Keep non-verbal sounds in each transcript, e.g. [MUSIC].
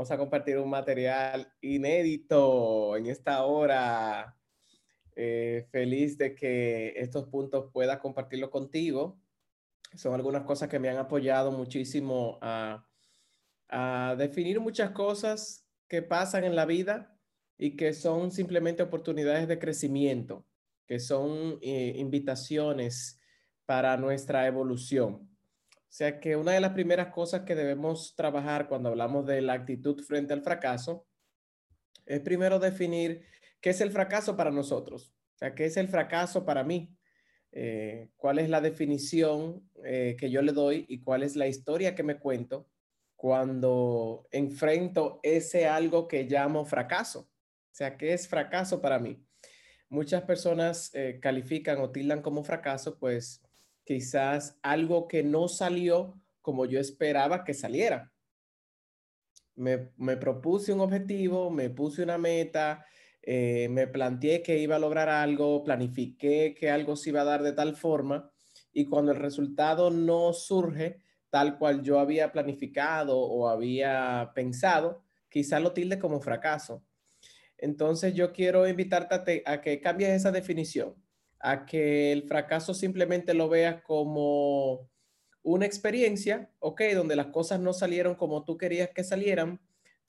Vamos a compartir un material inédito en esta hora. Eh, feliz de que estos puntos pueda compartirlo contigo. Son algunas cosas que me han apoyado muchísimo a, a definir muchas cosas que pasan en la vida y que son simplemente oportunidades de crecimiento, que son eh, invitaciones para nuestra evolución. O sea que una de las primeras cosas que debemos trabajar cuando hablamos de la actitud frente al fracaso es primero definir qué es el fracaso para nosotros. O sea, qué es el fracaso para mí. Eh, cuál es la definición eh, que yo le doy y cuál es la historia que me cuento cuando enfrento ese algo que llamo fracaso. O sea, ¿qué es fracaso para mí? Muchas personas eh, califican o tildan como fracaso, pues quizás algo que no salió como yo esperaba que saliera. Me, me propuse un objetivo, me puse una meta, eh, me planteé que iba a lograr algo, planifiqué que algo se iba a dar de tal forma y cuando el resultado no surge tal cual yo había planificado o había pensado, quizás lo tilde como fracaso. Entonces yo quiero invitarte a, a que cambies esa definición a que el fracaso simplemente lo veas como una experiencia, ok, donde las cosas no salieron como tú querías que salieran,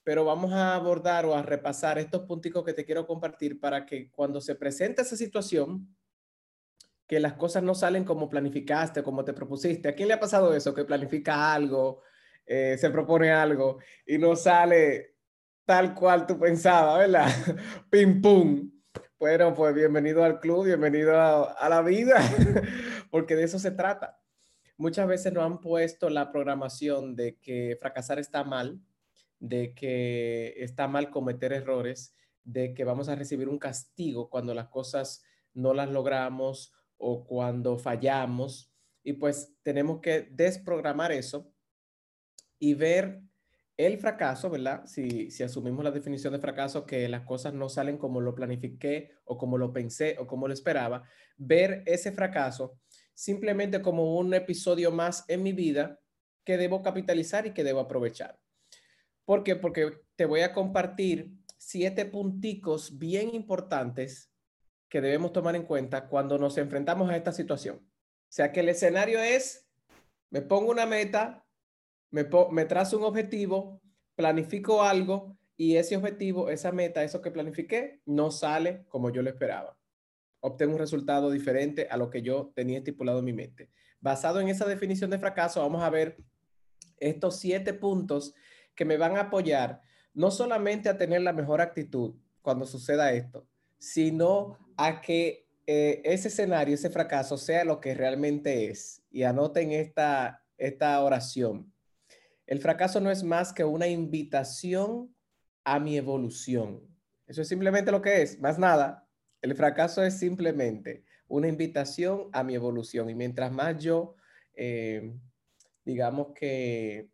pero vamos a abordar o a repasar estos puntos que te quiero compartir para que cuando se presente esa situación, que las cosas no salen como planificaste, como te propusiste. ¿A quién le ha pasado eso? Que planifica algo, eh, se propone algo y no sale tal cual tú pensabas, ¿verdad? [LAUGHS] Pim, pum. Bueno, pues bienvenido al club, bienvenido a, la vida, [LAUGHS] porque de eso se trata. Muchas veces nos han puesto la programación de que fracasar está mal, de que está mal cometer errores, de que vamos a recibir un castigo cuando las cosas no las logramos o cuando fallamos. Y pues tenemos que desprogramar eso y ver el fracaso, ¿verdad? Si, asumimos la definición de fracaso, que las cosas no salen como lo planifiqué o como lo pensé o como lo esperaba, ver ese fracaso simplemente como un episodio más en mi vida que debo capitalizar y que debo aprovechar. ¿Por qué? Porque te voy a compartir siete punticos bien importantes que debemos tomar en cuenta cuando nos enfrentamos a esta situación. O sea que el escenario es, me pongo una meta, me, trazo un objetivo, planifico algo y ese objetivo, esa meta, eso que planifiqué, no sale como yo lo esperaba. Obtengo un resultado diferente a lo que yo tenía estipulado en mi mente. Basado en esa definición de fracaso, vamos a ver estos siete puntos que me van a apoyar no solamente a tener la mejor actitud cuando suceda esto, sino a que eh, ese escenario, ese fracaso sea lo que realmente es. Y anoten esta, esta oración. El fracaso no es más que una invitación a mi evolución. Eso es simplemente lo que es, más nada. El fracaso es simplemente una invitación a mi evolución. Y mientras más yo, eh, digamos que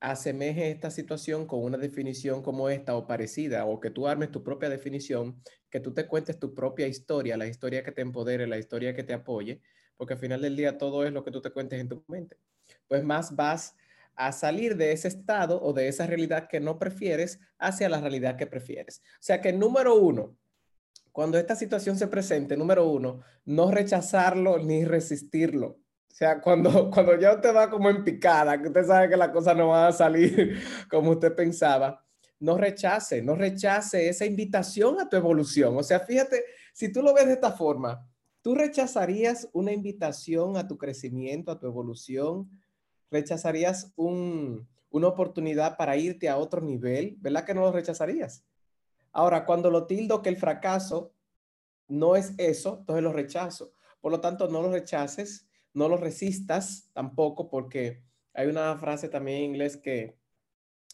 asemeje esta situación con una definición como esta o parecida, o que tú armes tu propia definición, que tú te cuentes tu propia historia, la historia que te empodere, la historia que te apoye, porque al final del día todo es lo que tú te cuentes en tu mente. Pues más vas a salir de ese estado o de esa realidad que no prefieres hacia la realidad que prefieres. O sea que número uno, cuando esta situación se presente, número uno, no rechazarlo ni resistirlo. O sea, cuando, [LAUGHS] cuando ya usted va como en picada, que usted sabe que la cosa no va a salir [LAUGHS] como usted pensaba, no rechace, no rechace esa invitación a tu evolución. O sea, fíjate, si tú lo ves de esta forma, ¿tú rechazarías una invitación a tu crecimiento, a tu evolución, rechazarías una oportunidad para irte a otro nivel? ¿Verdad que no lo rechazarías? Ahora, cuando lo tildo que el fracaso no es eso, entonces lo rechazo. Por lo tanto, no lo rechaces, no lo resistas tampoco, porque hay una frase también en inglés que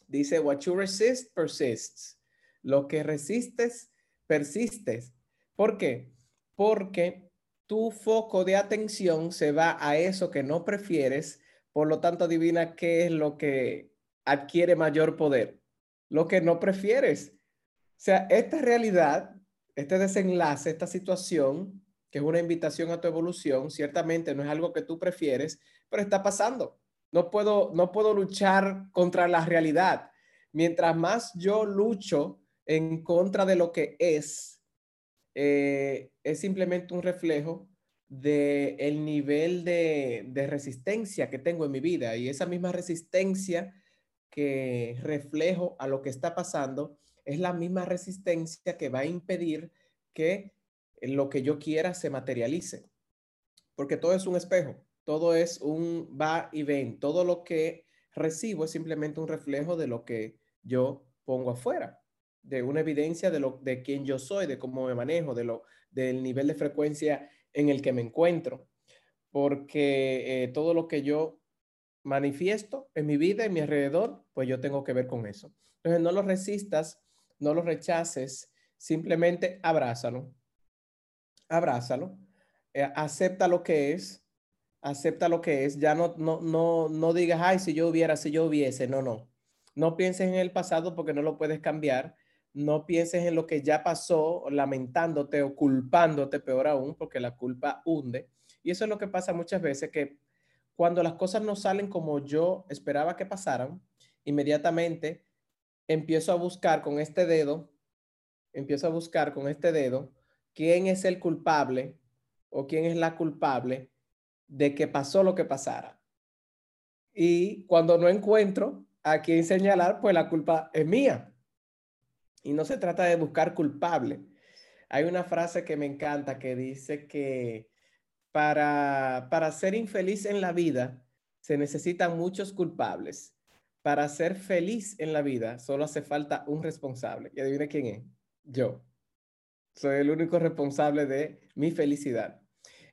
dice, what you resist persists. Lo que resistes, persistes. ¿Por qué? Porque tu foco de atención se va a eso que no prefieres por lo tanto, adivina qué es lo que adquiere mayor poder. Lo que no prefieres. O sea, esta realidad, este desenlace, esta situación, que es una invitación a tu evolución, ciertamente no es algo que tú prefieres, pero está pasando. No puedo, no puedo luchar contra la realidad. mientras más yo lucho en contra de lo que es, eh, es simplemente un reflejo del el nivel de, de resistencia que tengo en mi vida y esa misma resistencia que reflejo a lo que está pasando es la misma resistencia que va a impedir que lo que yo quiera se materialice. Porque todo es un espejo, todo es un va y ven, todo lo que recibo es simplemente un reflejo de lo que yo pongo afuera, de una evidencia de lo de quién yo soy, de cómo me manejo, de lo del nivel de frecuencia en el que me encuentro. Porque eh, todo lo que yo manifiesto en mi vida, en mi alrededor, pues yo tengo que ver con eso. Entonces no lo resistas, no lo rechaces, simplemente abrázalo, abrázalo, eh, acepta lo que es, acepta lo que es, ya no, no, no, no digas, ay, si yo hubiera, si yo hubiese, no, no. No pienses en el pasado porque no lo puedes cambiar. No pienses en lo que ya pasó, lamentándote o culpándote, peor aún, porque la culpa hunde. Y eso es lo que pasa muchas veces, que cuando las cosas no salen como yo esperaba que pasaran, inmediatamente empiezo a buscar con este dedo, empiezo a buscar con este dedo quién es el culpable o quién es la culpable de que pasó lo que pasara. Y cuando no encuentro a quién señalar, pues la culpa es mía. Y no se trata de buscar culpable. Hay una frase que me encanta que dice que para, para ser infeliz en la vida se necesitan muchos culpables. Para ser feliz en la vida solo hace falta un responsable. ¿Y adivina quién es? Yo. Soy el único responsable de mi felicidad.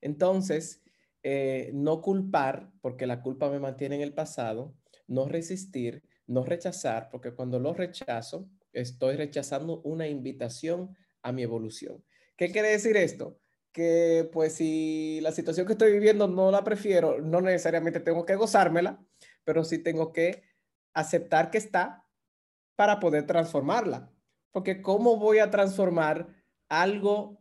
Entonces, eh, no culpar, porque la culpa me mantiene en el pasado, no resistir, no rechazar, porque cuando lo rechazo, estoy rechazando una invitación a mi evolución. ¿Qué quiere decir esto? que pues si la situación que estoy viviendo no la prefiero, no necesariamente tengo que gozármela, pero sí tengo que aceptar que está para poder transformarla. Porque ¿cómo voy a transformar algo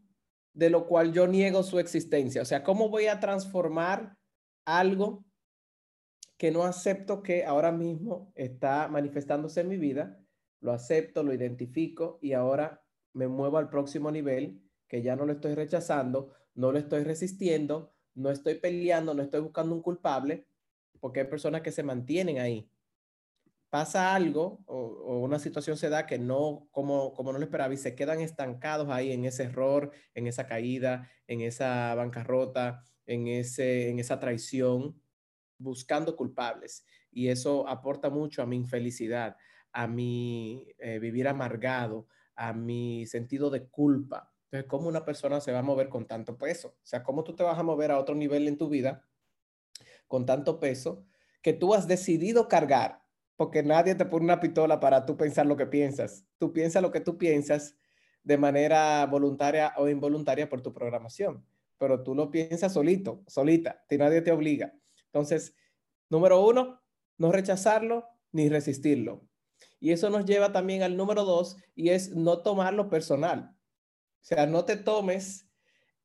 de lo cual yo niego su existencia? O sea, ¿cómo voy a transformar algo que no acepto que ahora mismo está manifestándose en mi vida? Lo acepto, lo identifico y ahora me muevo al próximo nivel que ya no lo estoy rechazando, no lo estoy resistiendo, no estoy peleando, no estoy buscando un culpable, porque hay personas que se mantienen ahí. Pasa algo o, una situación se da que no, como, como no lo esperaba, y se quedan estancados ahí en ese error, en esa caída, en esa bancarrota, en, ese, en esa traición, buscando culpables. Y eso aporta mucho a mi infelicidad, a mi eh, vivir amargado, a mi sentido de culpa. Entonces, ¿cómo una persona se va a mover con tanto peso? O sea, ¿cómo tú te vas a mover a otro nivel en tu vida con tanto peso que tú has decidido cargar? Porque nadie te pone una pistola para tú pensar lo que piensas. Tú piensas lo que tú piensas de manera voluntaria o involuntaria por tu programación, pero tú lo piensas solito, solita, y nadie te obliga. Entonces, número uno, no rechazarlo ni resistirlo. Y eso nos lleva también al número dos, y es no tomarlo personal. O sea, no te tomes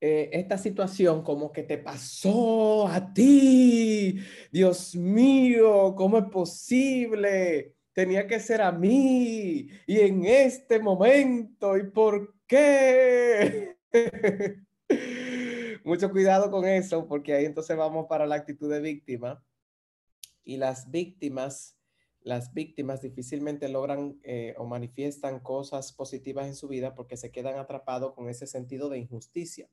eh, esta situación como que te pasó a ti. Dios mío, ¿cómo es posible? Tenía que ser a mí y en este momento. ¿Y por qué? [LAUGHS] Mucho cuidado con eso, porque ahí entonces vamos para la actitud de víctima. Y las víctimas las víctimas difícilmente logran eh, o manifiestan cosas positivas en su vida porque se quedan atrapados con ese sentido de injusticia.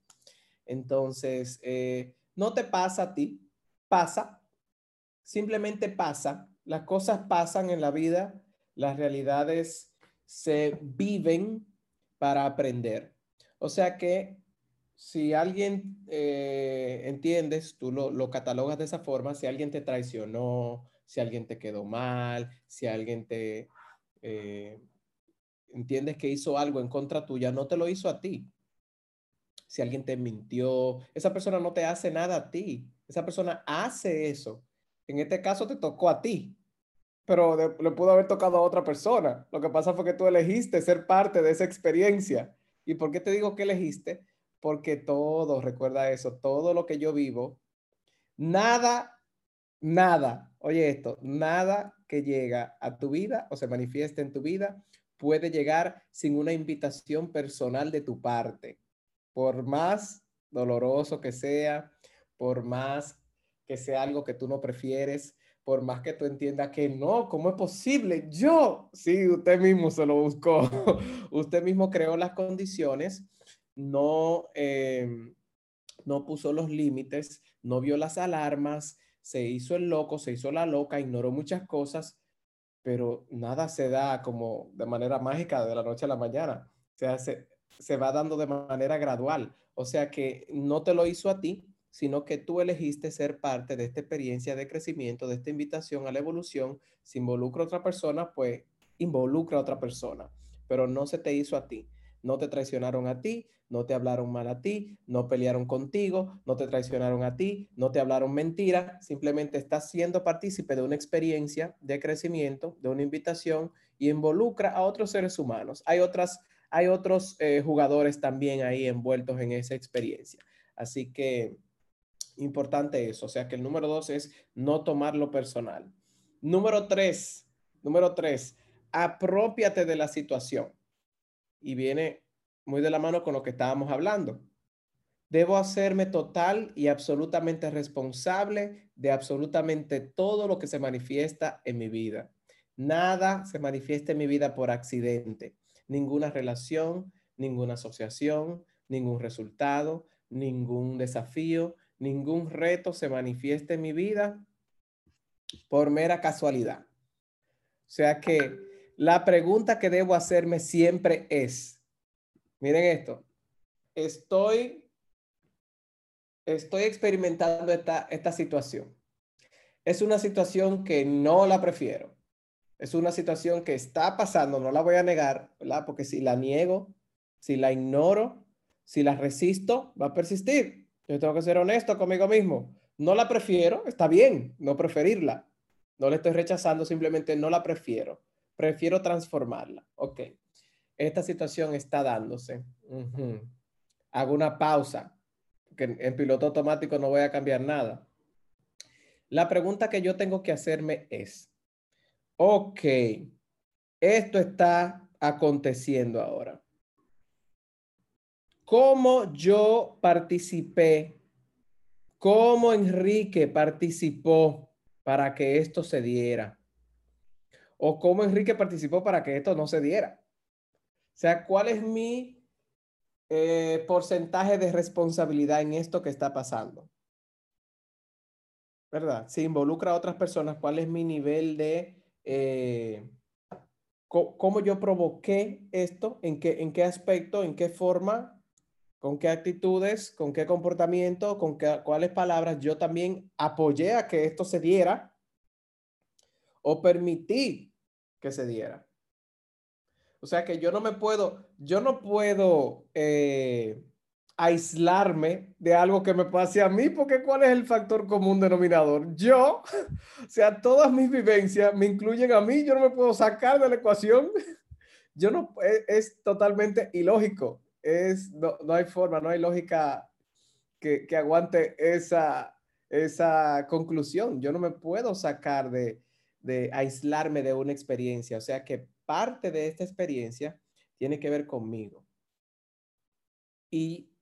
Entonces, eh, no te pasa a ti, pasa, simplemente pasa. Las cosas pasan en la vida, las realidades se viven para aprender. O sea que si alguien eh, entiendes, tú lo, lo catalogas de esa forma, si alguien te traicionó, si alguien te quedó mal, si alguien te eh, entiendes que hizo algo en contra tuya, no te lo hizo a ti. Si alguien te mintió, esa persona no te hace nada a ti. Esa persona hace eso. En este caso te tocó a ti, pero le pudo haber tocado a otra persona. Lo que pasa fue que tú elegiste ser parte de esa experiencia. ¿Y por qué te digo que elegiste? Porque todo, recuerda eso, todo lo que yo vivo, nada nada, oye esto, nada que llega a tu vida o se manifiesta en tu vida puede llegar sin una invitación personal de tu parte. Por más doloroso que sea, por más que sea algo que tú no prefieres, por más que tú entiendas que no, ¿cómo es posible? Yo, sí, usted mismo se lo buscó, [LAUGHS] usted mismo creó las condiciones, no, em, no puso los límites, no vio las alarmas, se hizo el loco, se hizo la loca, ignoró muchas cosas, pero nada se da como de manera mágica de la noche a la mañana. O sea, se, se va dando de manera gradual. O sea que no te lo hizo a ti, sino que tú elegiste ser parte de esta experiencia de crecimiento, de esta invitación a la evolución. Si involucra a otra persona, pues involucra a otra persona, pero no se te hizo a ti. No te traicionaron a ti, no te hablaron mal a ti, no pelearon contigo, no te traicionaron a ti, no te hablaron mentira, simplemente estás siendo partícipe de una experiencia de crecimiento, de una invitación y involucra a otros seres humanos. Hay otras hay otros eh, jugadores también ahí envueltos en esa experiencia. Así que importante eso. O sea que el número dos es no tomarlo personal. Número tres, número tres, apropiate de la situación. Y viene muy de la mano con lo que estábamos hablando. Debo hacerme total y absolutamente responsable de absolutamente todo lo que se manifiesta en mi vida. Nada se manifiesta en mi vida por accidente. Ninguna relación, ninguna asociación, ningún resultado, ningún desafío, ningún reto se manifieste en mi vida por mera casualidad. O sea que la pregunta que debo hacerme siempre es, miren esto, estoy, estoy experimentando esta, esta situación. Es una situación que no la prefiero. Es una situación que está pasando, no la voy a negar, ¿verdad? Porque si la niego, si la ignoro, si la resisto, va a persistir. Yo tengo que ser honesto conmigo mismo. No la prefiero, está bien, no preferirla. No le estoy rechazando, simplemente no la prefiero. Prefiero transformarla. Ok. Esta situación está dándose. Hago una pausa, que en piloto automático no voy a cambiar nada. La pregunta que yo tengo que hacerme es, ok, esto está aconteciendo ahora cómo yo participé, cómo Enrique participó para que esto se diera, o cómo Enrique participó para que esto no se diera. Sea, ¿cuál es mi eh, porcentaje de responsabilidad en esto que está pasando? ¿Verdad? Si involucra a otras personas, ¿cuál es mi nivel de... Eh, cómo yo provoqué esto, en qué, en qué aspecto, en qué forma con qué actitudes, con qué comportamiento, con qué, cuáles palabras yo también apoyé a que esto se diera o permití que se diera. O sea que yo no me puedo, yo no puedo eh, aislarme de algo que me pase a mí, porque ¿cuál es el factor común denominador? Yo, [LAUGHS] o sea, todas mis vivencias me incluyen a mí, yo no me puedo sacar de la ecuación. [LAUGHS] Yo no, es, es totalmente ilógico es, no, hay forma, no hay lógica que, aguante esa, esa conclusión. Yo no me puedo sacar de, de aislarme de una experiencia. O sea que parte de esta experiencia tiene que ver conmigo. Y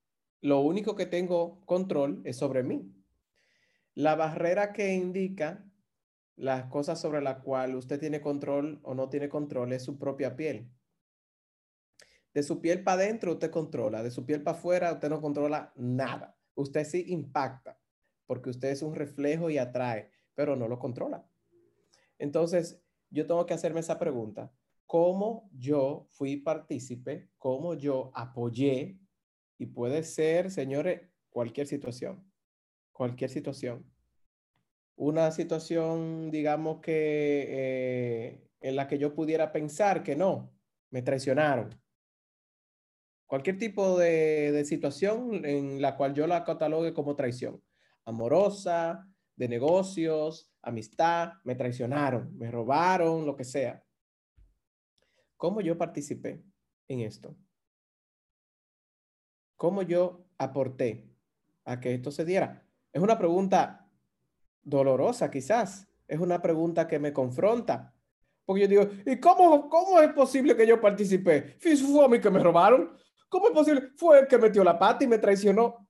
lo único que tengo control es sobre mí. La barrera que indica las cosas sobre la cual usted tiene control o no tiene control es su propia piel. De su piel para adentro usted controla, de su piel para afuera usted no controla nada. Usted sí impacta, porque usted es un reflejo y atrae, pero no lo controla. Entonces, yo tengo que hacerme esa pregunta. ¿Cómo yo fui partícipe? ¿Cómo yo apoyé? Y puede ser, señores, cualquier situación. Cualquier situación. Una situación, digamos que eh, en la que yo pudiera pensar que no, me traicionaron Cualquier tipo de, situación en la cual yo la catalogue como traición. Amorosa, de negocios, amistad, me traicionaron, me robaron, lo que sea. ¿Cómo yo participé en esto? ¿Cómo yo aporté a que esto se diera? Es una pregunta dolorosa quizás. Es una pregunta que me confronta. Porque yo digo, ¿y cómo, cómo es posible que yo participé? Fue a mí que me robaron. ¿Cómo es posible? Fue el que metió la pata y me traicionó.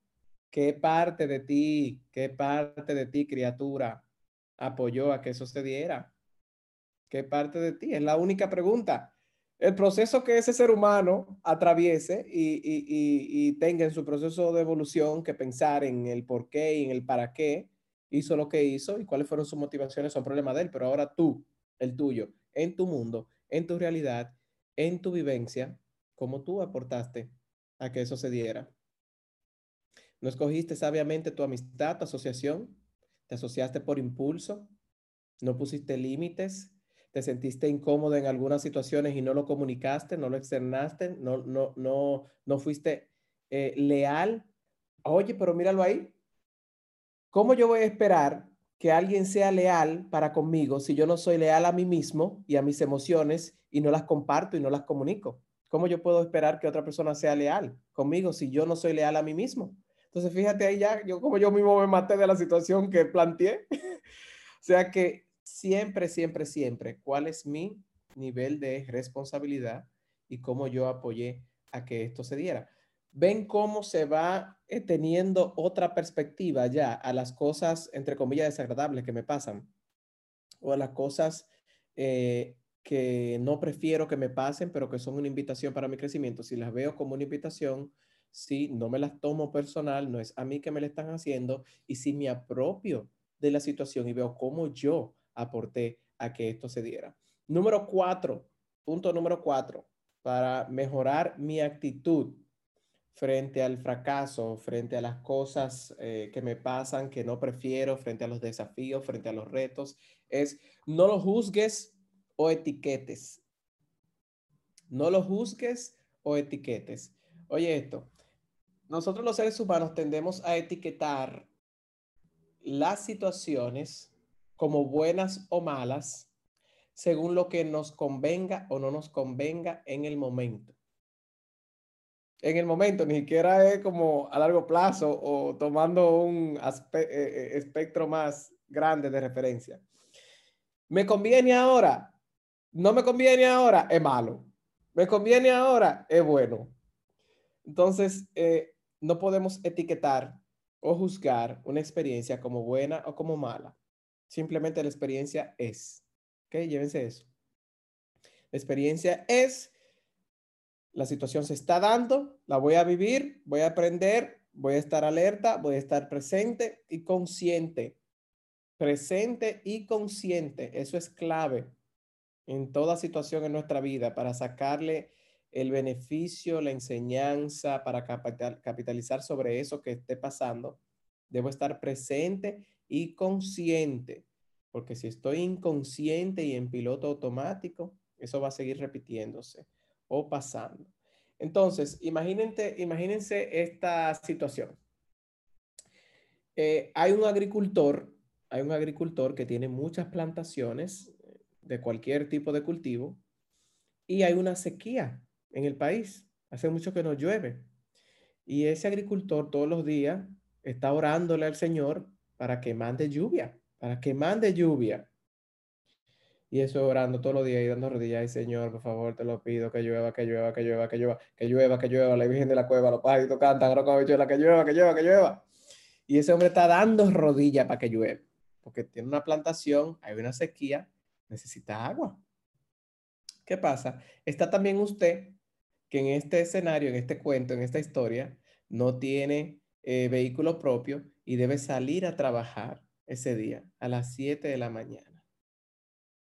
¿Qué parte de ti, qué parte de ti, criatura, apoyó a que eso se diera? ¿Qué parte de ti? Es la única pregunta. El proceso que ese ser humano atraviese y, tenga en su proceso de evolución que pensar en el por qué y en el para qué hizo lo que hizo y cuáles fueron sus motivaciones son problema de él. Pero ahora tú, el tuyo, en tu mundo, en tu realidad, en tu vivencia, ¿cómo tú aportaste a que eso se diera? ¿No escogiste sabiamente tu amistad, tu asociación? ¿Te asociaste por impulso? ¿No pusiste límites? ¿Te sentiste incómodo en algunas situaciones y no lo comunicaste, no lo externaste, no, no, no, no fuiste eh, leal? Oye, pero míralo ahí. ¿Cómo yo voy a esperar que alguien sea leal para conmigo si yo no soy leal a mí mismo y a mis emociones y no las comparto y no las comunico? ¿Cómo yo puedo esperar que otra persona sea leal conmigo si yo no soy leal a mí mismo? Entonces, fíjate ahí ya, yo como yo mismo me maté de la situación que planteé. [LAUGHS] o sea que siempre, siempre, siempre, ¿cuál es mi nivel de responsabilidad y cómo yo apoyé a que esto se diera? Ven cómo se va eh, teniendo otra perspectiva ya a las cosas, entre comillas, desagradables que me pasan o a las cosas eh, que no prefiero que me pasen, pero que son una invitación para mi crecimiento. Si las veo como una invitación, si no me las tomo personal, no es a mí que me la están haciendo, y si me apropio de la situación y veo cómo yo aporté a que esto se diera. Número cuatro, punto número cuatro, para mejorar mi actitud frente al fracaso, frente a las cosas eh, que me pasan, que no prefiero, frente a los desafíos, frente a los retos, es no lo juzgues o etiquetes. No lo juzgues o etiquetes. Oye esto, nosotros los seres humanos tendemos a etiquetar las situaciones como buenas o malas según lo que nos convenga o no nos convenga en el momento. En el momento, ni siquiera es como a largo plazo o tomando un eh, eh, espectro más grande de referencia. ¿Me conviene ahora? ¿No me conviene ahora? Es malo. ¿Me conviene ahora? Es bueno. Entonces, eh, no podemos etiquetar o juzgar una experiencia como buena o como mala. Simplemente la experiencia es. ¿Ok? Llévense eso. La experiencia es, la situación se está dando, la voy a vivir, voy a aprender, voy a estar alerta, voy a estar presente y consciente. Presente y consciente. Eso es clave en toda situación en nuestra vida para sacarle el beneficio, la enseñanza, para capitalizar sobre eso que esté pasando, debo estar presente y consciente, porque si estoy inconsciente y en piloto automático, eso va a seguir repitiéndose o pasando. Entonces, imagínense, imagínense esta situación. Eh, hay un agricultor, hay un agricultor que tiene muchas plantaciones de cualquier tipo de cultivo y hay una sequía en el país. Hace mucho que no llueve. Y ese agricultor todos los días está orándole al Señor para que mande lluvia, para que mande lluvia. Y eso orando todos los días y dando rodillas. Ay, Señor, por favor, te lo pido, que llueva, que llueva, que llueva, que llueva, que llueva, que llueva. La Virgen de la Cueva, los pajaritos cantan, llueva, que llueva, que llueva, que llueva. Y ese hombre está dando rodillas para que llueva. Porque tiene una plantación, hay una sequía, necesita agua. ¿Qué pasa? Está también usted que en este escenario, en este cuento, en esta historia, no tiene eh, vehículo propio y debe salir a trabajar ese día a las 7 de la mañana.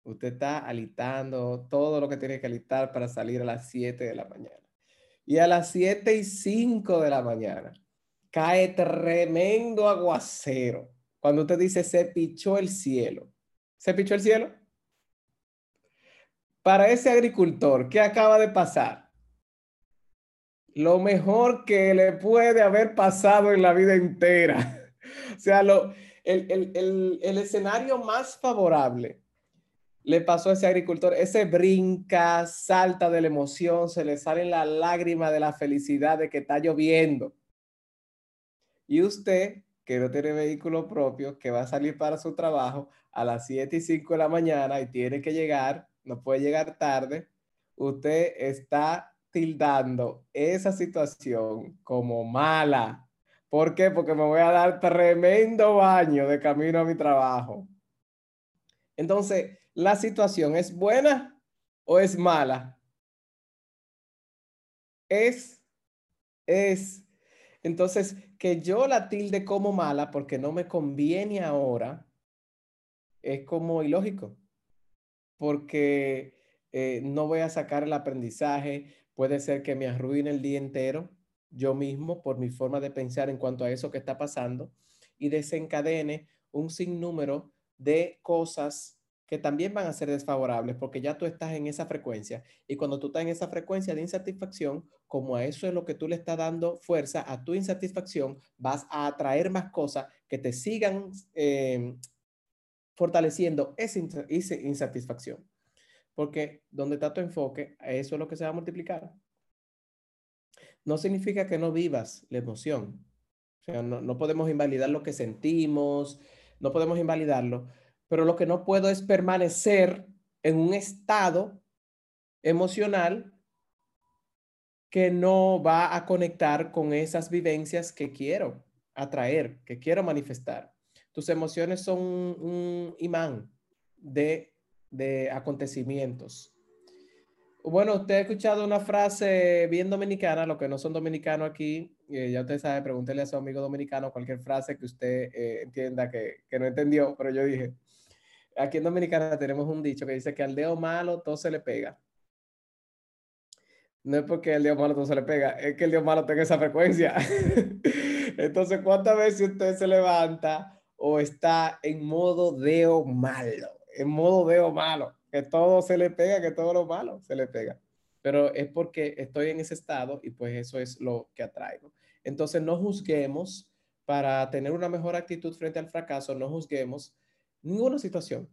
Usted está alitando todo lo que tiene que alitar para salir a las 7 de la mañana. Y a las 7 y 5 de la mañana cae tremendo aguacero. Cuando usted dice se pichó el cielo. ¿Se pichó el cielo? Para ese agricultor, ¿qué acaba de pasar? lo mejor que le puede haber pasado en la vida entera. [LAUGHS] O sea, lo, el, el, escenario más favorable le pasó a ese agricultor. Ese brinca, salta de la emoción, se le salen las lágrimas de la felicidad de que está lloviendo. Y usted, que no tiene vehículo propio, que va a salir para su trabajo a las 7 y 5 de la mañana y tiene que llegar, no puede llegar tarde, usted está tildando esa situación como mala. ¿Por qué? Porque me voy a dar tremendo baño de camino a mi trabajo. Entonces, ¿la situación es buena o es mala? Es, es. Entonces, que yo la tilde como mala porque no me conviene ahora, es como ilógico, porque eh, no voy a sacar el aprendizaje, puede ser que me arruine el día entero yo mismo por mi forma de pensar en cuanto a eso que está pasando y desencadene un sinnúmero de cosas que también van a ser desfavorables porque ya tú estás en esa frecuencia y cuando tú estás en esa frecuencia de insatisfacción, como a eso es lo que tú le estás dando fuerza a tu insatisfacción, vas a atraer más cosas que te sigan eh, fortaleciendo esa, esa insatisfacción. Porque donde está tu enfoque, eso es lo que se va a multiplicar. No significa que no vivas la emoción. O sea, no, no podemos invalidar lo que sentimos, no podemos invalidarlo, pero lo que no puedo es permanecer en un estado emocional que no va a conectar con esas vivencias que quiero atraer, que quiero manifestar. Tus emociones son un, imán de, de acontecimientos. Bueno, usted ha escuchado una frase bien dominicana, los que no son dominicanos aquí, eh, ya usted sabe, pregúntele a su amigo dominicano cualquier frase que usted eh, entienda que, no entendió, pero yo dije, aquí en Dominicana tenemos un dicho que dice que al dedo malo todo se le pega. No es porque el dedo malo todo se le pega, es que el dedo malo tenga esa frecuencia. [LAUGHS] Entonces, ¿cuántas veces usted se levanta o está en modo dedo malo? En modo dedo malo, que todo se le pega, que todo lo malo se le pega. Pero es porque estoy en ese estado y pues eso es lo que atraigo. Entonces, no juzguemos para tener una mejor actitud frente al fracaso, no juzguemos ninguna situación,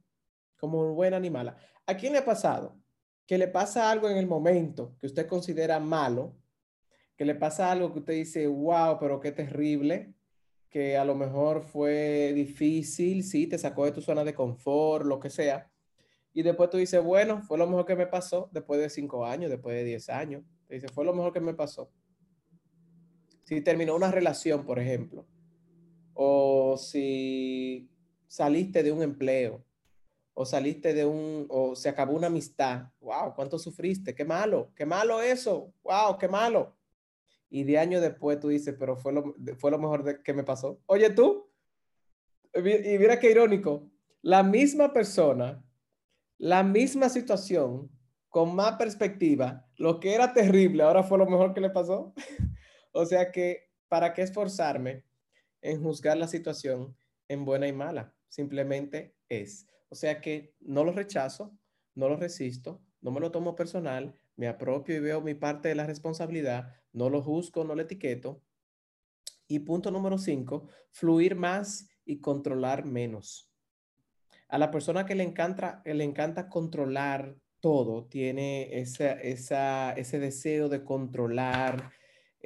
como buena ni mala. ¿A quién le ha pasado? Que le pasa algo en el momento que usted considera malo, que le pasa algo que usted dice, wow, pero qué terrible, que a lo mejor fue difícil, sí, te sacó de tu zona de confort, lo que sea. Y después tú dices, bueno, fue lo mejor que me pasó después de cinco años, después de diez años. Te dice, fue lo mejor que me pasó. Si terminó una relación, por ejemplo, o si saliste de un empleo o saliste de un, o se acabó una amistad. Wow, ¿cuánto sufriste? Qué malo, qué malo eso. Wow, qué malo. Y de años después tú dices, pero fue lo, fue lo mejor que me pasó. Oye tú, y mira qué irónico, la misma persona, la misma situación, con más perspectiva, lo que era terrible ahora fue lo mejor que le pasó. [LAUGHS] o sea que, ¿para qué esforzarme en juzgar la situación en buena y mala? simplemente es. O sea que no lo rechazo, no lo resisto, no me lo tomo personal, me apropio y veo mi parte de la responsabilidad, no lo juzgo, no lo etiqueto. Y punto número cinco, fluir más y controlar menos. A la persona que le encanta, le encanta controlar todo, tiene ese deseo de controlar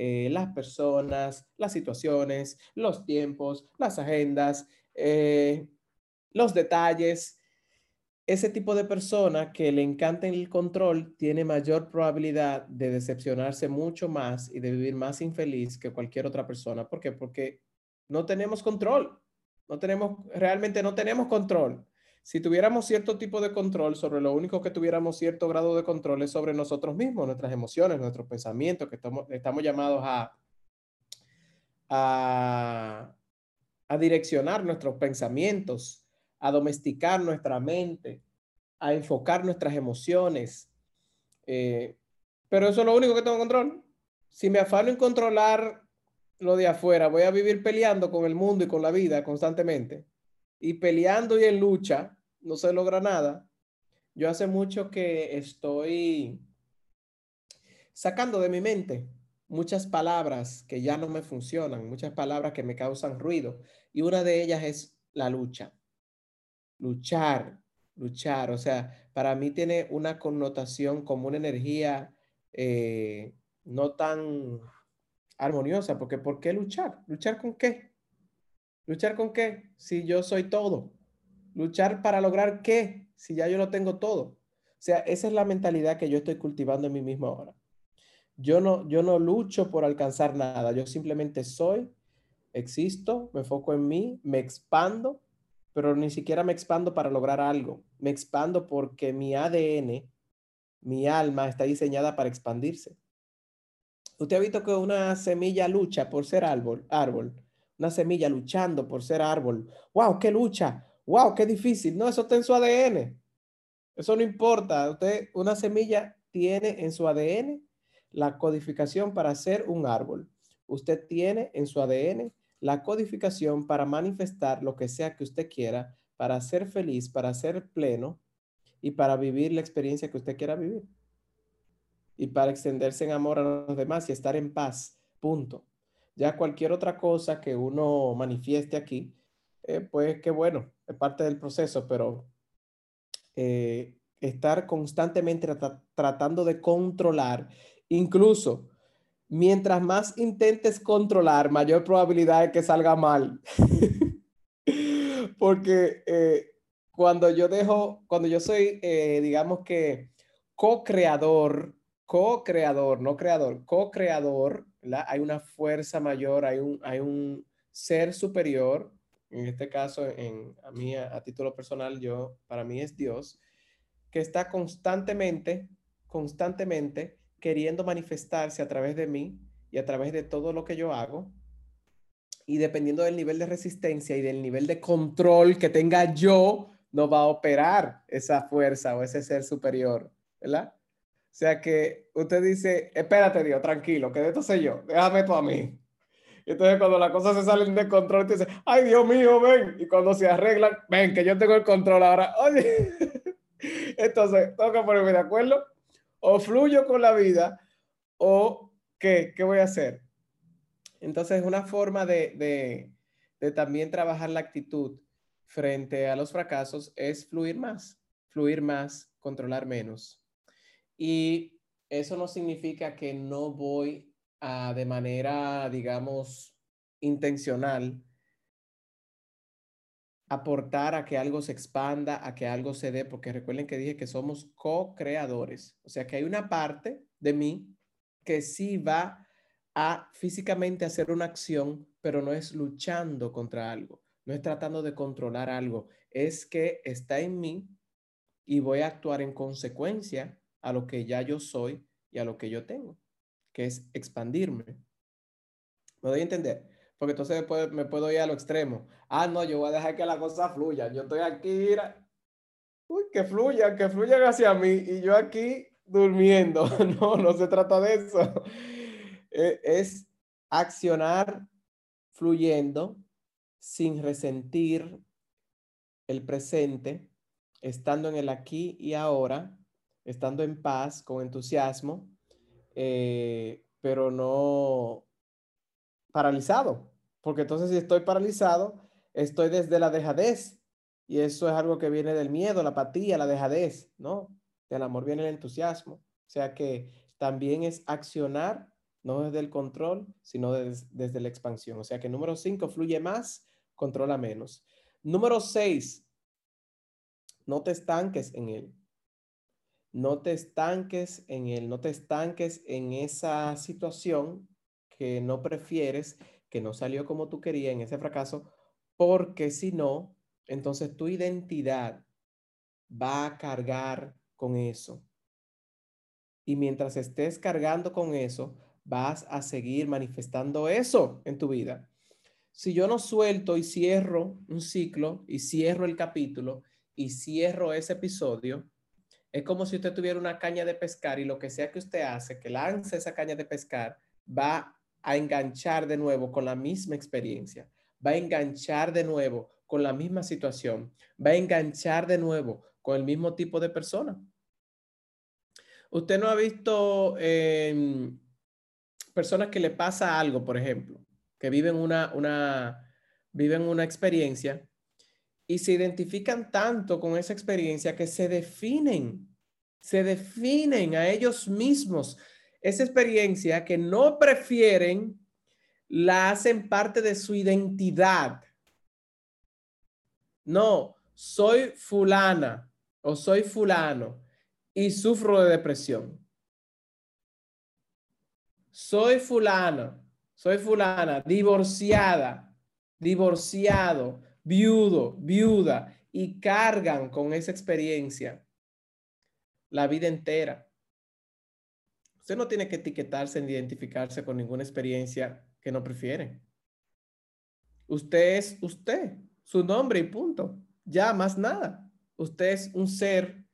eh, las personas, las situaciones, los tiempos, las agendas, eh, los detalles. Ese tipo de persona que le encanta el control tiene mayor probabilidad de decepcionarse mucho más y de vivir más infeliz que cualquier otra persona. ¿Por qué? Porque no tenemos control. No tenemos, realmente no tenemos control. Si tuviéramos cierto tipo de control, sobre lo único que tuviéramos cierto grado de control es sobre nosotros mismos, nuestras emociones, nuestros pensamientos, que estamos, estamos llamados a, a, a direccionar nuestros pensamientos, a domesticar nuestra mente, a enfocar nuestras emociones. Eh, pero eso es lo único que tengo control. Si me afano en controlar lo de afuera, voy a vivir peleando con el mundo y con la vida constantemente. Y peleando y en lucha, no se logra nada. Yo hace mucho que estoy sacando de mi mente muchas palabras que ya no me funcionan, muchas palabras que me causan ruido. Y una de ellas es la lucha. Luchar, luchar. O sea, para mí tiene una connotación como una energía eh, no tan armoniosa, porque ¿por qué luchar? ¿Luchar con qué? ¿Luchar con qué? Si yo soy todo. ¿Luchar para lograr qué? Si ya yo lo tengo todo. O sea, esa es la mentalidad que yo estoy cultivando en mí mismo ahora. Yo no, yo no lucho por alcanzar nada, yo simplemente soy, existo, me enfoco en mí, me expando, pero ni siquiera me expando para lograr algo. Me expando porque mi ADN, mi alma está diseñada para expandirse. Usted ha visto que una semilla lucha por ser árbol, árbol, una semilla luchando por ser árbol. ¡Wow! ¡Qué lucha! ¡Wow! ¡Qué difícil! No, eso está en su ADN. Eso no importa. Usted, una semilla tiene en su ADN la codificación para ser un árbol. Usted tiene en su ADN la codificación para manifestar lo que sea que usted quiera, para ser feliz, para ser pleno y para vivir la experiencia que usted quiera vivir. Y para extenderse en amor a los demás y estar en paz. Punto. Ya cualquier otra cosa que uno manifieste aquí, eh, pues qué bueno, parte del proceso, pero eh, estar constantemente tratando de controlar Incluso, mientras más intentes controlar, mayor probabilidad de que salga mal. [LAUGHS] Porque eh, cuando yo dejo, cuando yo soy, eh, digamos que co-creador, co-creador, no creador, co-creador, hay una fuerza mayor, hay un, hay un ser superior, en este caso, en, a mí, a título personal, yo, para mí es Dios, que está constantemente, constantemente queriendo manifestarse a través de mí y a través de todo lo que yo hago. Y dependiendo del nivel de resistencia y del nivel de control que tenga yo, no va a operar esa fuerza o ese ser superior, ¿verdad? O sea que usted dice, espérate Dios, tranquilo, que de esto sé yo, déjame tú a mí. Entonces cuando las cosas se salen de control, usted dice, ay Dios mío, ven. Y cuando se arreglan, ven, que yo tengo el control ahora. Oye, [LAUGHS] entonces, que ponerme de acuerdo o fluyo con la vida o qué, qué voy a hacer. Entonces, una forma de, de, también trabajar la actitud frente a los fracasos es fluir más, fluir más, controlar menos. Y eso no significa que no voy a de manera, digamos, intencional aportar a que algo se expanda, a que algo se dé, porque recuerden que dije que somos co-creadores, o sea que hay una parte de mí que sí va a físicamente hacer una acción, pero no es luchando contra algo, no es tratando de controlar algo, es que está en mí y voy a actuar en consecuencia a lo que ya yo soy y a lo que yo tengo, que es expandirme. ¿Me doy a entender? porque entonces me puedo ir a lo extremo. Ah, no, yo voy a dejar que la cosa fluya. Yo estoy aquí, uy, que fluya, que fluyan hacia mí y yo aquí durmiendo. [LAUGHS] No, no se trata de eso. E, es accionar fluyendo sin resentir el presente, estando en el aquí y ahora, estando en paz, con entusiasmo, eh, pero no paralizado porque entonces si estoy paralizado, estoy desde la dejadez. Y eso es algo que viene del miedo, la apatía, la dejadez, ¿no? Del amor viene el entusiasmo. O sea que también es accionar, no desde el control, sino desde la expansión. O sea que número cinco, fluye más, controla menos. Número seis, no te estanques en él. No te estanques en él, no te estanques en esa situación que no prefieres que no salió como tú querías en ese fracaso, porque si no, entonces tu identidad va a cargar con eso. Y mientras estés cargando con eso, vas a seguir manifestando eso en tu vida. Si yo no suelto y cierro un ciclo y cierro el capítulo y cierro ese episodio, es como si usted tuviera una caña de pescar y lo que sea que usted hace, que lance esa caña de pescar, va a enganchar de nuevo con la misma experiencia, va a enganchar de nuevo con la misma situación, va a enganchar de nuevo con el mismo tipo de persona. Usted no ha visto em, personas que le pasa algo, por ejemplo, que viven una, una, viven una experiencia y se identifican tanto con esa experiencia que se definen, se definen a ellos mismos esa experiencia que no prefieren, la hacen parte de su identidad. No, soy fulana o soy fulano y sufro de depresión. Soy fulana, soy fulana, divorciada, divorciado, viudo, viuda, y cargan con esa experiencia la vida entera. Usted no tiene que etiquetarse ni identificarse con ninguna experiencia que no prefiere. Usted es usted, su nombre y punto. Ya más nada. Usted es un ser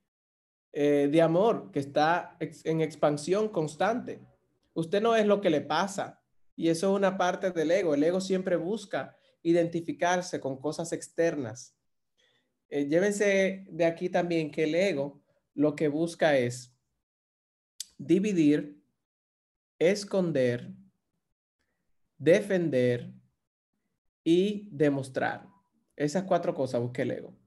eh, de amor que está en expansión constante. Usted no es lo que le pasa. Y eso es una parte del ego. El ego siempre busca identificarse con cosas externas. Eh, llévense de aquí también que el ego lo que busca es dividir, esconder, defender y demostrar. Esas cuatro cosas busca el ego.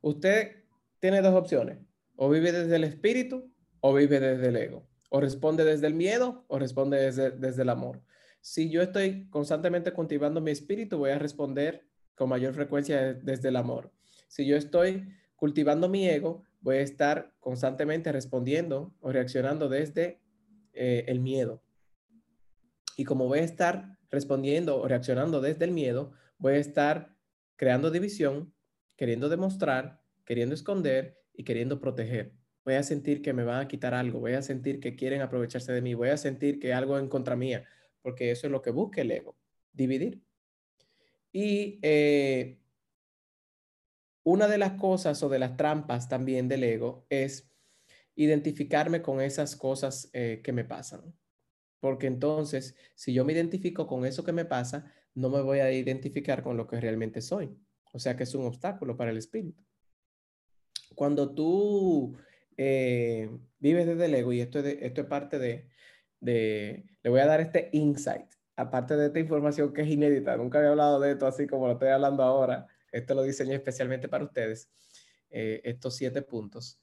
Usted tiene dos opciones. O vive desde el espíritu o vive desde el ego. O responde desde el miedo o responde desde, desde el amor. Si yo estoy constantemente cultivando mi espíritu, voy a responder con mayor frecuencia desde el amor. Si yo estoy cultivando mi ego, voy a estar constantemente respondiendo o reaccionando desde eh, el miedo. Y como voy a estar respondiendo o reaccionando desde el miedo, voy a estar creando división, queriendo demostrar, queriendo esconder y queriendo proteger. Voy a sentir que me van a quitar algo, voy a sentir que quieren aprovecharse de mí, voy a sentir que algo en contra mía, porque eso es lo que busca el ego, dividir. Y eh, una de las cosas o de las trampas también del ego es identificarme con esas cosas eh, que me pasan. Porque entonces, si yo me identifico con eso que me pasa, no me voy a identificar con lo que realmente soy. O sea que es un obstáculo para el espíritu. Cuando tú eh, vives desde el ego, y esto es, esto es parte de, de, le voy a dar este insight, aparte de esta información que es inédita, nunca había hablado de esto así como lo estoy hablando ahora, esto lo diseñé especialmente para ustedes, eh, estos siete puntos.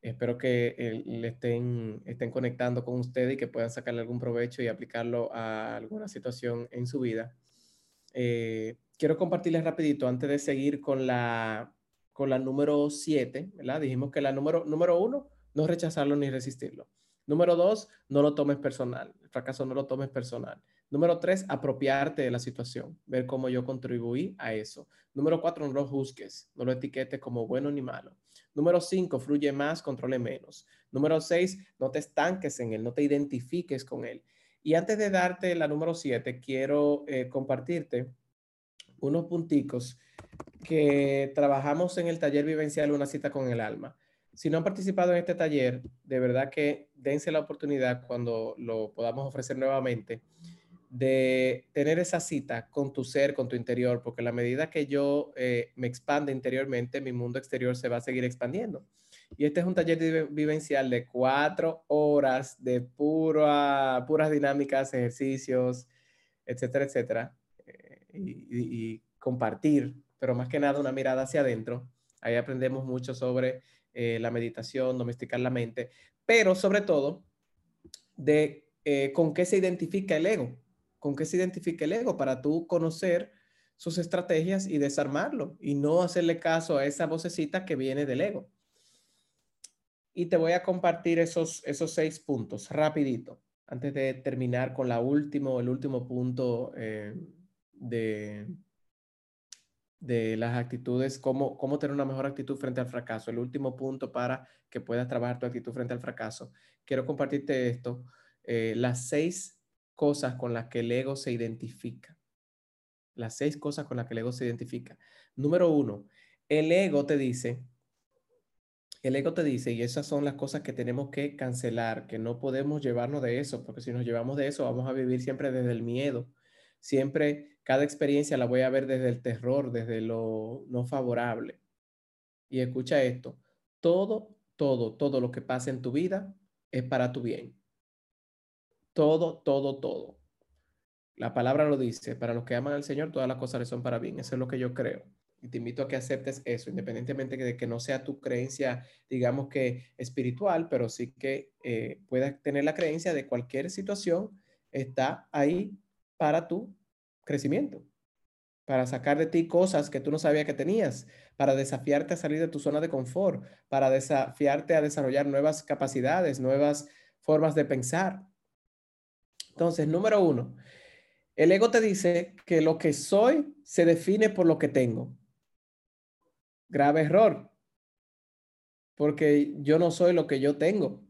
Espero que le estén, estén conectando con ustedes y que puedan sacarle algún provecho y aplicarlo a alguna situación en su vida. Eh, quiero compartirles rapidito antes de seguir con la, con la número siete, ¿verdad? Dijimos que la número, número uno, no rechazarlo ni resistirlo. Número dos, no lo tomes personal. El fracaso no lo tomes personal. Número tres, apropiarte de la situación, ver cómo yo contribuí a eso. Número cuatro, no lo juzgues, no lo etiquetes como bueno ni malo. Número cinco, fluye más, controle menos. Número seis, no te estanques en él, no te identifiques con él. Y antes de darte la número siete, quiero eh, compartirte unos punticos que trabajamos en el taller vivencial Una cita con el alma. Si no han participado en este taller, de verdad que dense la oportunidad cuando lo podamos ofrecer nuevamente de tener esa cita con tu ser, con tu interior, porque la medida que yo eh, me expande interiormente, mi mundo exterior se va a seguir expandiendo. Y este es un taller vivencial de cuatro horas de pura, puras dinámicas, ejercicios, etcétera, etcétera, eh, y, compartir, pero más que nada una mirada hacia adentro. Ahí aprendemos mucho sobre eh, la meditación, domesticar la mente, pero sobre todo de con qué se identifica el ego con qué se identifica el ego para tú conocer sus estrategias y desarmarlo y no hacerle caso a esa vocecita que viene del ego. Y te voy a compartir esos, esos seis puntos rapidito antes de terminar con la último, el último punto eh, de, de las actitudes, cómo, cómo tener una mejor actitud frente al fracaso. El último punto para que puedas trabajar tu actitud frente al fracaso. Quiero compartirte esto, eh, las seis cosas con las que el ego se identifica. Las seis cosas con las que el ego se identifica. Número uno, el ego te dice, el ego te dice, y esas son las cosas que tenemos que cancelar, que no podemos llevarnos de eso, porque si nos llevamos de eso vamos a vivir siempre desde el miedo. Siempre, cada experiencia la voy a ver desde el terror, desde lo no favorable. Y escucha esto, todo, todo, todo lo que pasa en tu vida es para tu bien. Todo, todo, todo. La palabra lo dice, para los que aman al Señor, todas las cosas le son para bien. Eso es lo que yo creo. Y te invito a que aceptes eso, independientemente de que no sea tu creencia, digamos que espiritual, pero sí que eh, puedas tener la creencia de cualquier situación está ahí para tu crecimiento. para sacar de ti cosas que tú no sabías que tenías, para desafiarte a salir de tu zona de confort, para desafiarte a desarrollar nuevas capacidades, nuevas formas de pensar. Entonces, número uno, el ego te dice que lo que soy se define por lo que tengo. Grave error, porque yo no soy lo que yo tengo.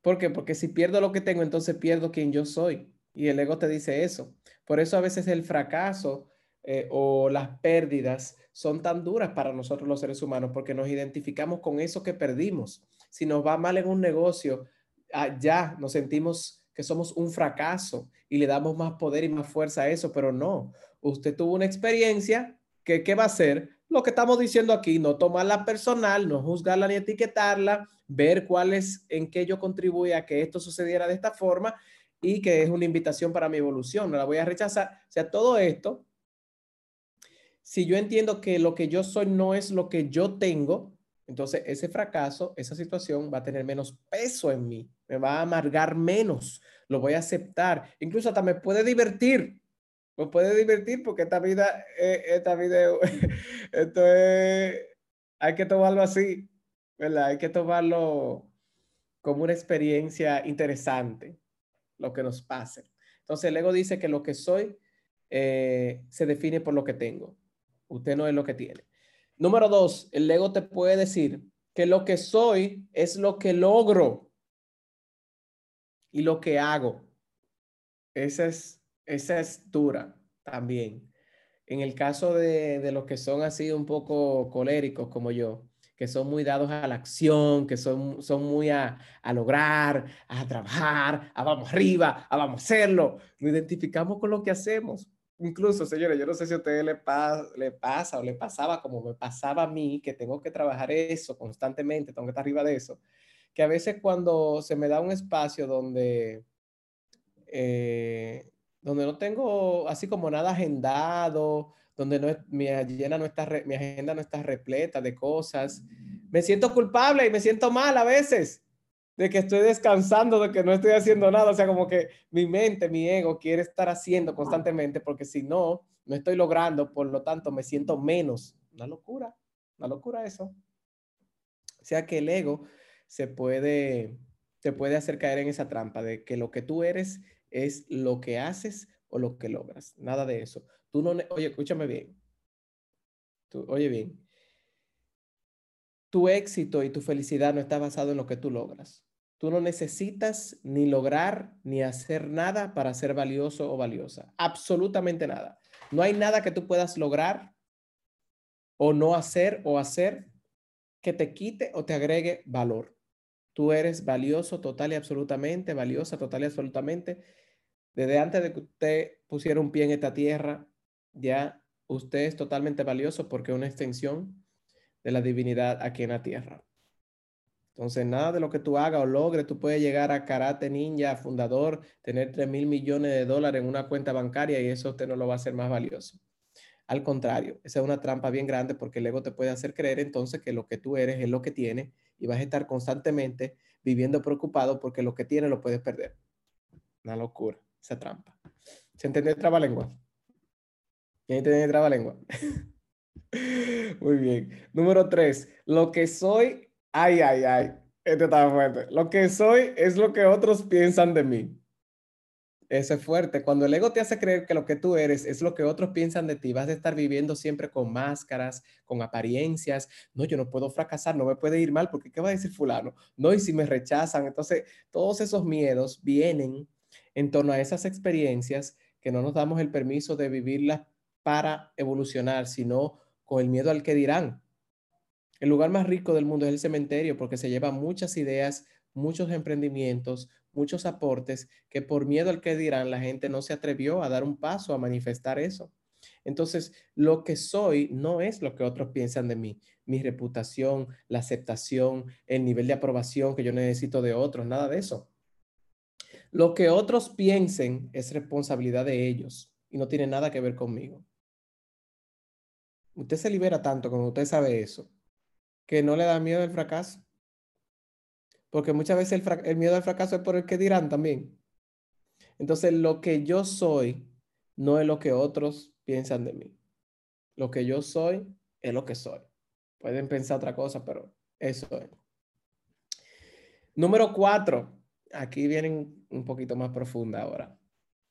¿Por qué? Porque si pierdo lo que tengo, entonces pierdo quien yo soy. Y el ego te dice eso. Por eso a veces el fracaso eh, o las pérdidas son tan duras para nosotros los seres humanos porque nos identificamos con eso que perdimos. Si nos va mal en un negocio, ah, ya nos sentimos que somos un fracaso y le damos más poder y más fuerza a eso, pero no. Usted tuvo una experiencia que, ¿qué va a hacer? Lo que estamos diciendo aquí, no tomarla personal, no juzgarla ni etiquetarla, ver cuál es, en qué yo contribuí a que esto sucediera de esta forma y que es una invitación para mi evolución, no la voy a rechazar. O sea, todo esto, si yo entiendo que lo que yo soy no es lo que yo tengo, entonces ese fracaso, esa situación va a tener menos peso en mí, me va a amargar menos, lo voy a aceptar, incluso hasta me puede divertir, me puede divertir porque esta vida, eh, esta vida, [LAUGHS] esto es, hay que tomarlo así, ¿verdad? Hay que tomarlo como una experiencia interesante, lo que nos pase. Entonces el ego dice que lo que soy eh, se define por lo que tengo. Usted no es lo que tiene. Número dos, el ego te puede decir que lo que soy es lo que logro y lo que hago. Esa es, esa es dura también. En el caso de, de los que son así un poco coléricos como yo, que son muy dados a la acción, que son, son muy a, a, lograr, a trabajar, a vamos arriba, a vamos a hacerlo. Nos identificamos con lo que hacemos incluso, señores, yo no sé si a ustedes le, le pasa o le pasaba como me pasaba a mí, que tengo que trabajar eso constantemente, tengo que estar arriba de eso, que a veces cuando se me da un espacio donde, eh, donde no tengo así como nada agendado, donde no mi, agenda no está mi agenda no está repleta de cosas, me siento culpable y me siento mal a veces de que estoy descansando, de que no estoy haciendo nada. O sea, como que mi mente, mi ego quiere estar haciendo constantemente porque si no, no estoy logrando, por lo tanto me siento menos. Una locura, una locura eso. O sea que el ego se puede, se puede hacer caer en esa trampa de que lo que tú eres es lo que haces o lo que logras. Nada de eso. Tú no, oye, escúchame bien. Tú, oye bien. Tu éxito y tu felicidad no está basado en lo que tú logras. Tú no necesitas ni lograr ni hacer nada para ser valioso o valiosa. Absolutamente nada. No hay nada que tú puedas lograr o no hacer o hacer que te quite o te agregue valor. Tú eres valioso total y absolutamente, valiosa total y absolutamente. Desde antes de que usted pusiera un pie en esta tierra, ya usted es totalmente valioso porque es una extensión de la divinidad aquí en la tierra. Entonces, nada de lo que tú hagas o logres, tú puedes llegar a Karate Ninja, fundador, tener 3 mil millones de dólares en una cuenta bancaria y eso usted no lo va a hacer más valioso. Al contrario, esa es una trampa bien grande porque el ego te puede hacer creer entonces que lo que tú eres es lo que tienes y vas a estar constantemente viviendo preocupado porque lo que tienes lo puedes perder. Una locura, esa trampa. ¿Se entiende el trabalengua? ¿Quién entiende el trabalengua? [LAUGHS] Muy bien. Número tres, lo que soy Ay, ay, ay. Este está fuerte. Lo que soy es lo que otros piensan de mí. Eso es fuerte. Cuando el ego te hace creer que lo que tú eres es lo que otros piensan de ti, vas a estar viviendo siempre con máscaras, con apariencias. No, yo no puedo fracasar, no me puede ir mal porque ¿qué va a decir fulano? No, y si me rechazan. Entonces, todos esos miedos vienen en torno a esas experiencias que no nos damos el permiso de vivirlas para evolucionar, sino con el miedo al que dirán. El lugar más rico del mundo es el cementerio porque se lleva muchas ideas, muchos emprendimientos, muchos aportes que por miedo al que dirán la gente no se atrevió a dar un paso a manifestar eso. Entonces, lo que soy no es lo que otros piensan de mí, mi reputación, la aceptación, el nivel de aprobación que yo necesito de otros, nada de eso. Lo que otros piensen es responsabilidad de ellos y no tiene nada que ver conmigo. Usted se libera tanto cuando usted sabe eso que no le da miedo el fracaso. Porque muchas veces el, miedo al fracaso es por el que dirán también. Entonces, lo que yo soy no es lo que otros piensan de mí. Lo que yo soy es lo que soy. Pueden pensar otra cosa, pero eso es. Número cuatro. Aquí vienen un poquito más profunda ahora.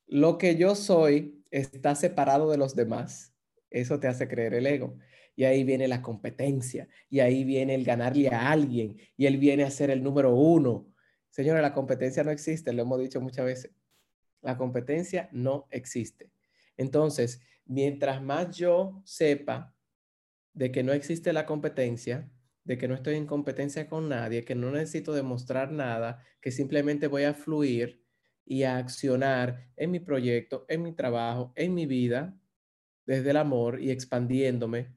Lo que yo soy está separado de los demás. Eso te hace creer el ego. Y ahí viene la competencia. Y ahí viene el ganarle a alguien. Y él viene a ser el número uno. Señores, la competencia no existe. Lo hemos dicho muchas veces. La competencia no existe. Entonces, mientras más yo sepa de que no existe la competencia, de que no estoy en competencia con nadie, que no necesito demostrar nada, que simplemente voy a fluir y a accionar en mi proyecto, en mi trabajo, en mi vida, desde el amor y expandiéndome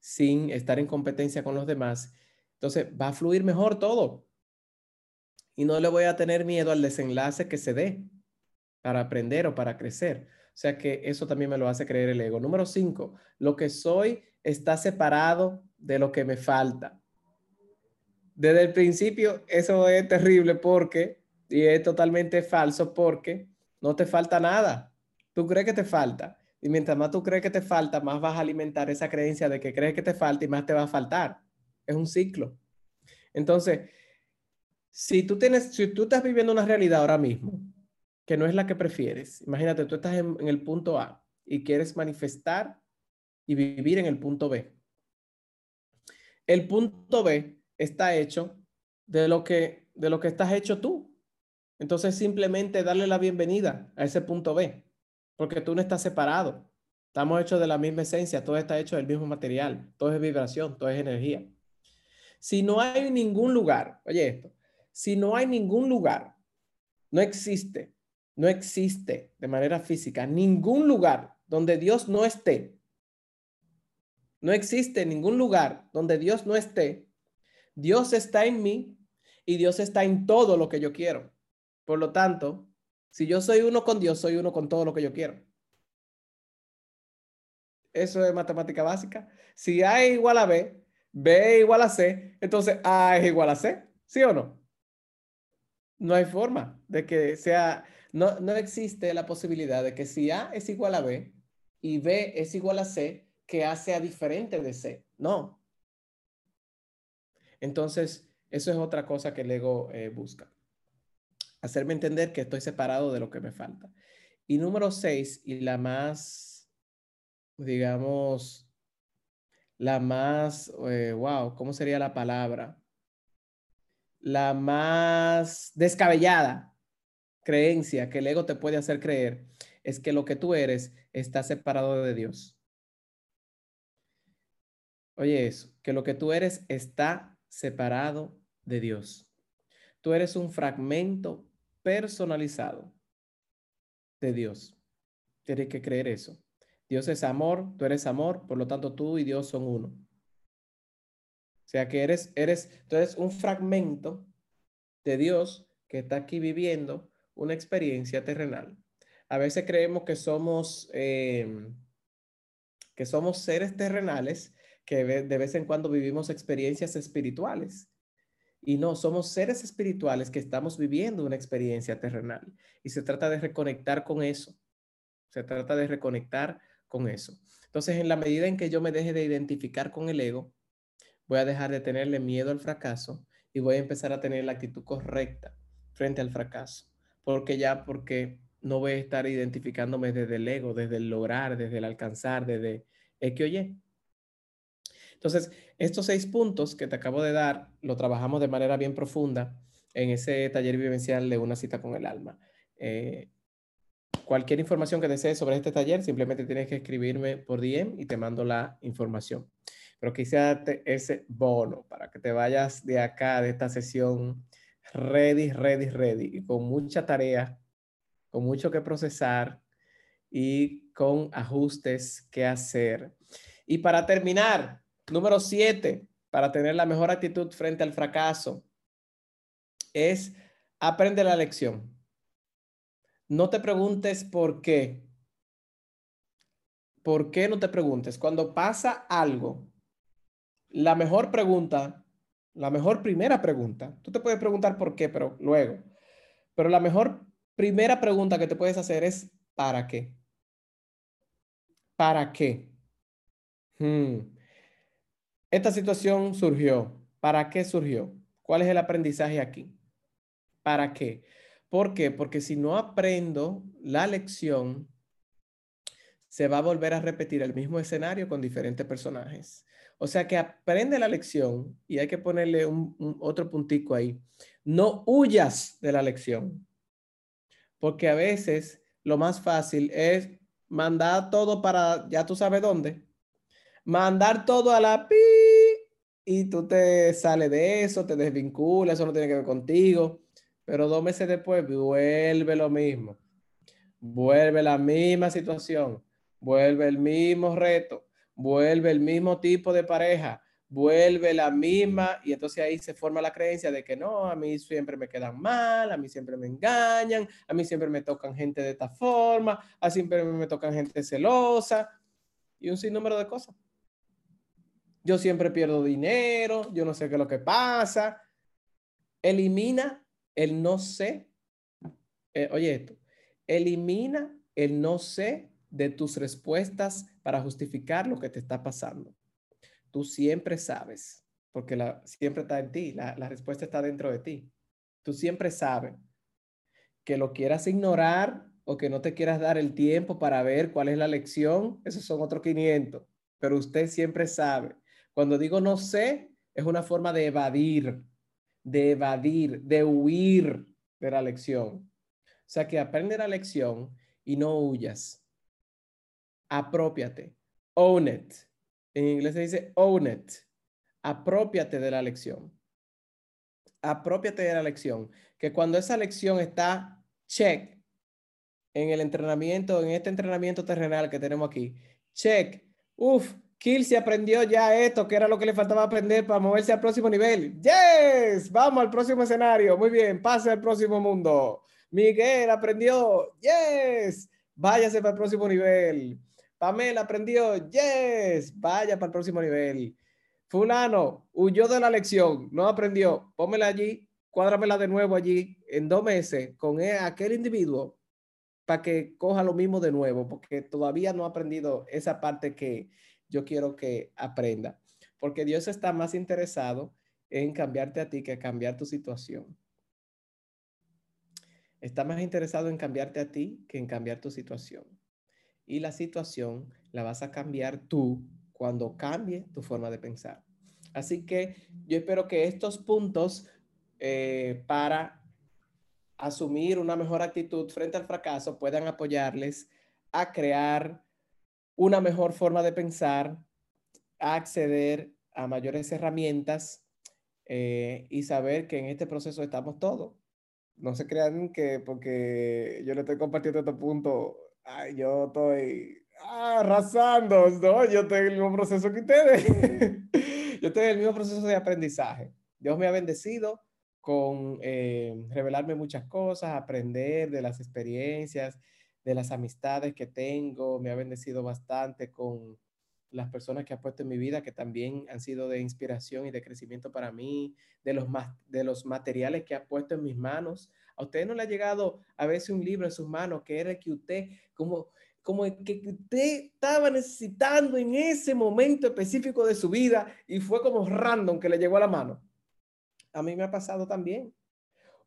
sin estar en competencia con los demás, entonces va a fluir mejor todo. Y no le voy a tener miedo al desenlace que se dé para aprender o para crecer. O sea que eso también me lo hace creer el ego. Número cinco, lo que soy está separado de lo que me falta. Desde el principio, eso es terrible porque, y es totalmente falso porque no te falta nada. Tú crees que te falta. Y mientras más tú crees que te falta, más vas a alimentar esa creencia de que crees que te falta y más te va a faltar. Es un ciclo. Entonces, si tú tienes, si tú estás viviendo una realidad ahora mismo que no es la que prefieres. Imagínate, tú estás en, el punto A y quieres manifestar y vivir en el punto B. El punto B está hecho de lo que, de lo que estás hecho tú. Entonces simplemente darle la bienvenida a ese punto B, porque tú no estás separado. Estamos hechos de la misma esencia, todo está hecho del mismo material, todo es vibración, todo es energía. Si no hay ningún lugar, oye esto, si no hay ningún lugar, no existe no existe de manera física ningún lugar donde Dios no esté. No existe ningún lugar donde Dios no esté. Dios está en mí y Dios está en todo lo que yo quiero. Por lo tanto, si yo soy uno con Dios, soy uno con todo lo que yo quiero. Eso es matemática básica. Si A es igual a B, B es igual a C, entonces A es igual a C. ¿Sí o no? No hay forma de que sea no, no existe la posibilidad de que si A es igual a B y B es igual a C, que A sea diferente de C. No. Entonces, eso es otra cosa que el ego eh, busca. Hacerme entender que estoy separado de lo que me falta. Y número seis, y la más, digamos, la más, eh, wow, ¿cómo sería la palabra? La más descabellada creencia que el ego te puede hacer creer es que lo que tú eres está separado de Dios. Oye eso, que lo que tú eres está separado de Dios. Tú eres un fragmento personalizado de Dios. Tienes que creer eso. Dios es amor, tú eres amor, por lo tanto tú y Dios son uno. O sea que eres, eres, tú un fragmento de Dios que está aquí viviendo una experiencia terrenal. A veces creemos que somos, em, que somos seres terrenales que de vez en cuando vivimos experiencias espirituales. Y no, somos seres espirituales que estamos viviendo una experiencia terrenal. Y se trata de reconectar con eso. Se trata de reconectar con eso. Entonces, en la medida en que yo me deje de identificar con el ego, voy a dejar de tenerle miedo al fracaso y voy a empezar a tener la actitud correcta frente al fracaso porque ya, porque no voy a estar identificándome desde el ego, desde el lograr, desde el alcanzar, desde el que oye. Entonces, estos seis puntos que te acabo de dar, lo trabajamos de manera bien profunda en ese taller vivencial de una cita con el alma. Eh, cualquier información que desees sobre este taller, simplemente tienes que escribirme por DM y te mando la información. Pero quise darte ese bono para que te vayas de acá, de esta sesión ready, ready, ready, y con mucha tarea, con mucho que procesar y con ajustes que hacer. Y para terminar, número siete, para tener la mejor actitud frente al fracaso, es aprende la lección. No te preguntes por qué. ¿Por qué no te preguntes? Cuando pasa algo, la mejor pregunta la mejor primera pregunta, tú te puedes preguntar por qué, pero luego, pero la mejor primera pregunta que te puedes hacer es ¿para qué? ¿para qué? Hmm. Esta situación surgió. ¿Para qué surgió? ¿Cuál es el aprendizaje aquí? ¿Para qué? ¿Por qué? Porque si no aprendo la lección, se va a volver a repetir el mismo escenario con diferentes personajes. O sea que aprende la lección y hay que ponerle un, otro puntico ahí. No huyas de la lección, porque a veces lo más fácil es mandar todo para, ya tú sabes dónde, mandar todo a la pi y tú te sales de eso, te desvinculas, eso no tiene que ver contigo, pero dos meses después vuelve lo mismo, vuelve la misma situación, vuelve el mismo reto, vuelve el mismo tipo de pareja, vuelve la misma y entonces ahí se forma la creencia de que no, a mí siempre me quedan mal, a mí siempre me engañan, a mí siempre me tocan gente de esta forma, a mí siempre me tocan gente celosa y un sinnúmero de cosas. Yo siempre pierdo dinero, yo no sé qué es lo que pasa. Elimina el no sé. Eh, oye esto, elimina el no sé de tus respuestas para justificar lo que te está pasando. Tú siempre sabes, porque la, siempre está en ti, la, la respuesta está dentro de ti. Tú siempre sabes que lo quieras ignorar o que no te quieras dar el tiempo para ver cuál es la lección, esos son otros 500, pero usted siempre sabe. Cuando digo no sé, es una forma de evadir, de evadir, de huir de la lección. O sea que aprende la lección y no huyas apropiate, own it. En inglés se dice own it. Apropiate de la lección. Apropiate de la lección. Que cuando esa lección está check en el entrenamiento, en este entrenamiento terrenal que tenemos aquí, check. Uf, Kill se aprendió ya esto, que era lo que le faltaba aprender para moverse al próximo nivel. Yes, vamos al próximo escenario. Muy bien, pase al próximo mundo. Miguel aprendió. Yes, váyase para el próximo nivel. Pamela aprendió, yes, vaya para el próximo nivel. Fulano huyó de la lección, no aprendió, pómela allí, cuádramela de nuevo allí en dos meses con e, aquel individuo para que coja lo mismo de nuevo, porque todavía no ha aprendido esa parte que yo quiero que aprenda, porque Dios está más interesado en cambiarte a ti que cambiar tu situación. Está más interesado en cambiarte a ti que en cambiar tu situación y la situación la vas a cambiar tú cuando cambie tu forma de pensar. Así que yo espero que estos puntos eh, para asumir una mejor actitud frente al fracaso puedan apoyarles a crear una mejor forma de pensar, acceder a mayores herramientas eh, y saber que en este proceso estamos todos. No se crean que porque yo le estoy compartiendo este punto, Ay, yo estoy arrasando, ¿no? Yo estoy en el mismo proceso que ustedes. [LAUGHS] yo estoy en el mismo proceso de aprendizaje. Dios me ha bendecido con eh, revelarme muchas cosas, aprender de las experiencias, de las amistades que tengo. Me ha bendecido bastante con las personas que ha puesto en mi vida, que también han sido de inspiración y de crecimiento para mí, de los, de los materiales que ha puesto en mis manos. A usted no le ha llegado a veces un libro en sus manos que era que usted, como, como que usted estaba necesitando en ese momento específico de su vida y fue como random que le llegó a la mano. A mí me ha pasado también.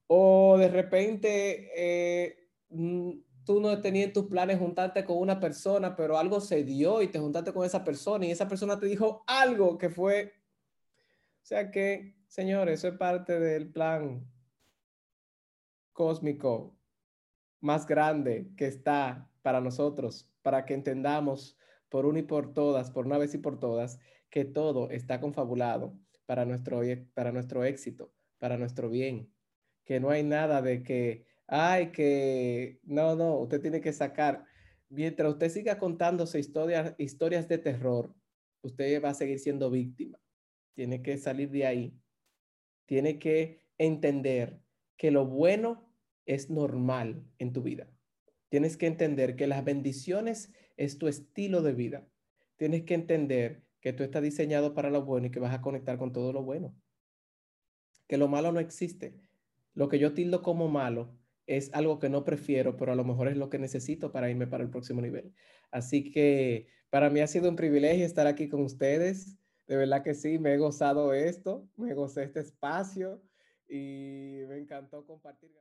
O de repente eh, mm, tú no tenías tus planes juntarte con una persona, pero algo se dio y te juntaste con esa persona y esa persona te dijo algo que fue... O sea que, señores, eso es parte del plan cósmico más grande que está para nosotros, para que entendamos por una y por todas, por una vez y por todas, que todo está confabulado para nuestro, para nuestro éxito, para nuestro bien, que no hay nada de que, ay, que, no, no, usted tiene que sacar, mientras usted siga contándose historias, historias de terror, usted va a seguir siendo víctima. Tiene que salir de ahí. Tiene que entender que lo bueno es normal en tu vida. Tienes que entender que las bendiciones es tu estilo de vida. Tienes que entender que tú estás diseñado para lo bueno y que vas a conectar con todo lo bueno. Que lo malo no existe. Lo que yo tildo como malo es algo que no prefiero, pero a lo mejor es lo que necesito para irme para el próximo nivel. Así que para mí ha sido un privilegio estar aquí con ustedes. De verdad que sí, me he gozado esto, me gocé este espacio y me encantó compartir.